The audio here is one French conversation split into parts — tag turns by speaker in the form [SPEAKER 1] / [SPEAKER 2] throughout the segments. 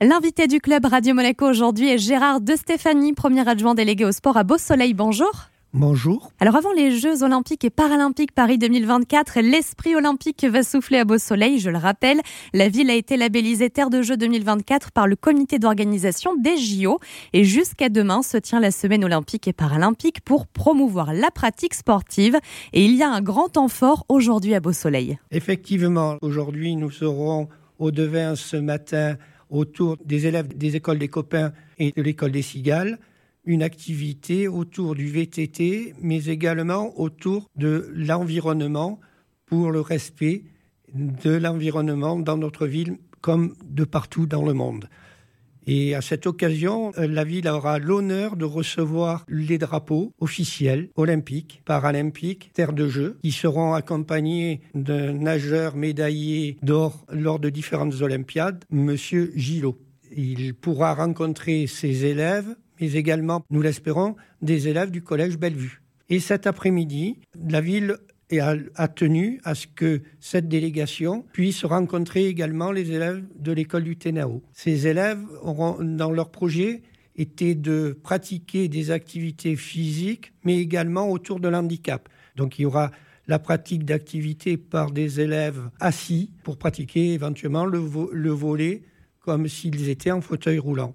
[SPEAKER 1] L'invité du club Radio Monaco aujourd'hui est Gérard De Stéphanie, premier adjoint délégué au sport à Beau Soleil. Bonjour.
[SPEAKER 2] Bonjour.
[SPEAKER 1] Alors avant les Jeux olympiques et paralympiques Paris 2024, l'esprit olympique va souffler à Beau Soleil, je le rappelle. La ville a été labellisée Terre de Jeux 2024 par le comité d'organisation des JO et jusqu'à demain se tient la semaine olympique et paralympique pour promouvoir la pratique sportive et il y a un grand temps fort aujourd'hui à Beau Soleil.
[SPEAKER 2] Effectivement, aujourd'hui nous serons au devin ce matin autour des élèves des écoles des copains et de l'école des cigales, une activité autour du VTT, mais également autour de l'environnement pour le respect de l'environnement dans notre ville comme de partout dans le monde. Et à cette occasion, euh, la ville aura l'honneur de recevoir les drapeaux officiels olympiques, paralympiques, terre de jeu, qui seront accompagnés d'un nageur médaillé d'or lors de différentes Olympiades, Monsieur Gillot. Il pourra rencontrer ses élèves, mais également, nous l'espérons, des élèves du collège Bellevue. Et cet après-midi, la ville et a, tenu à ce que cette délégation puisse rencontrer également les élèves de l'école du TENAO. Ces élèves auront, dans leur projet, été de pratiquer des activités physiques, mais également autour de l'handicap. Donc il y aura la pratique d'activités par des élèves assis pour pratiquer éventuellement le, le volet comme s'ils étaient en fauteuil roulant.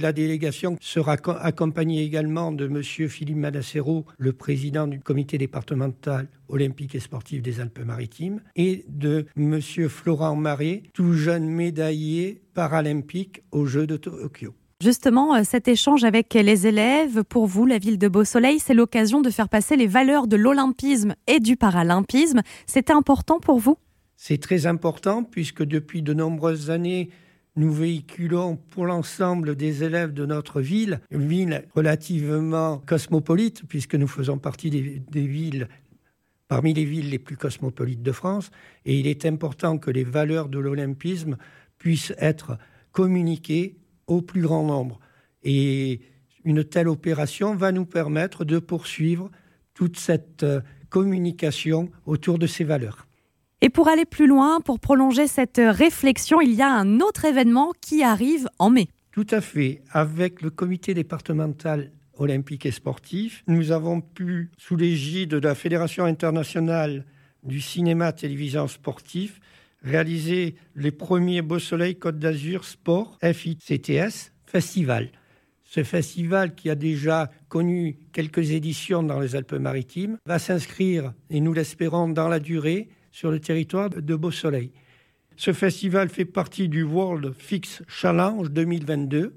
[SPEAKER 2] La délégation sera accompagnée également de M. Philippe Madassero, le président du comité départemental olympique et sportif des Alpes-Maritimes, et de M. Florent Marais, tout jeune médaillé paralympique aux Jeux de Tokyo.
[SPEAKER 1] Justement, euh, cet échange avec les élèves, pour vous, la ville de Beau Soleil, c'est l'occasion de faire passer les valeurs de l'olympisme et du paralympisme. C'était important pour vous?
[SPEAKER 2] C'est très important puisque depuis de nombreuses années, nous véhiculons pour l'ensemble des élèves de notre ville, une ville relativement cosmopolite, puisque nous faisons partie des, villes parmi les villes les plus cosmopolites de France, et il est important que les valeurs de l'olympisme puissent être communiquées au plus grand nombre. Et une telle opération va nous permettre de poursuivre toute cette euh, communication autour de ces valeurs.
[SPEAKER 1] Et pour aller plus loin, pour prolonger cette réflexion, il y a un autre événement qui arrive en mai.
[SPEAKER 2] Tout à fait. Avec le comité départemental olympique et sportif, nous avons pu, sous l'égide de la Fédération internationale du cinéma télévision sportif, réaliser les premiers Beau Soleil Côte d'Azur Sport FICTS Festival. Ce festival, qui a déjà connu quelques éditions dans les Alpes-Maritimes, va s'inscrire, et nous l'espérons, dans la durée sur le territoire de Beau Soleil. Ce festival fait partie du World Fix Challenge 2022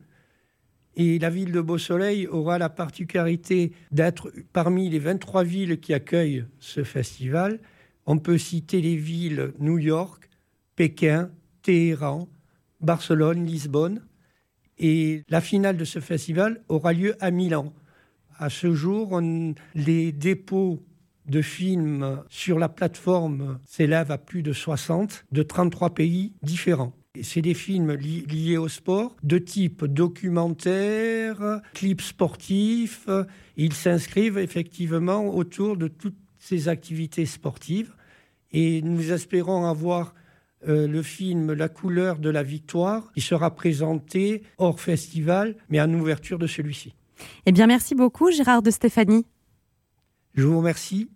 [SPEAKER 2] et la ville de Beau Soleil aura la particularité d'être parmi les 23 villes qui accueillent ce festival. On peut citer les villes New York, Pékin, Téhéran, Barcelone, Lisbonne. Et la finale de ce festival aura lieu à Milan. À ce jour, les dépôts de films sur la plateforme s'élève à plus de 60 de 33 pays différents. C'est des films liés au sport, de type documentaire, clips sportifs. Ils s'inscrivent effectivement autour de toutes ces activités sportives. Et nous espérons avoir euh, le film La couleur de la victoire, qui sera présenté hors festival, mais en ouverture de celui-ci.
[SPEAKER 1] Eh bien, merci beaucoup, Gérard de Stéphanie.
[SPEAKER 2] Je vous remercie.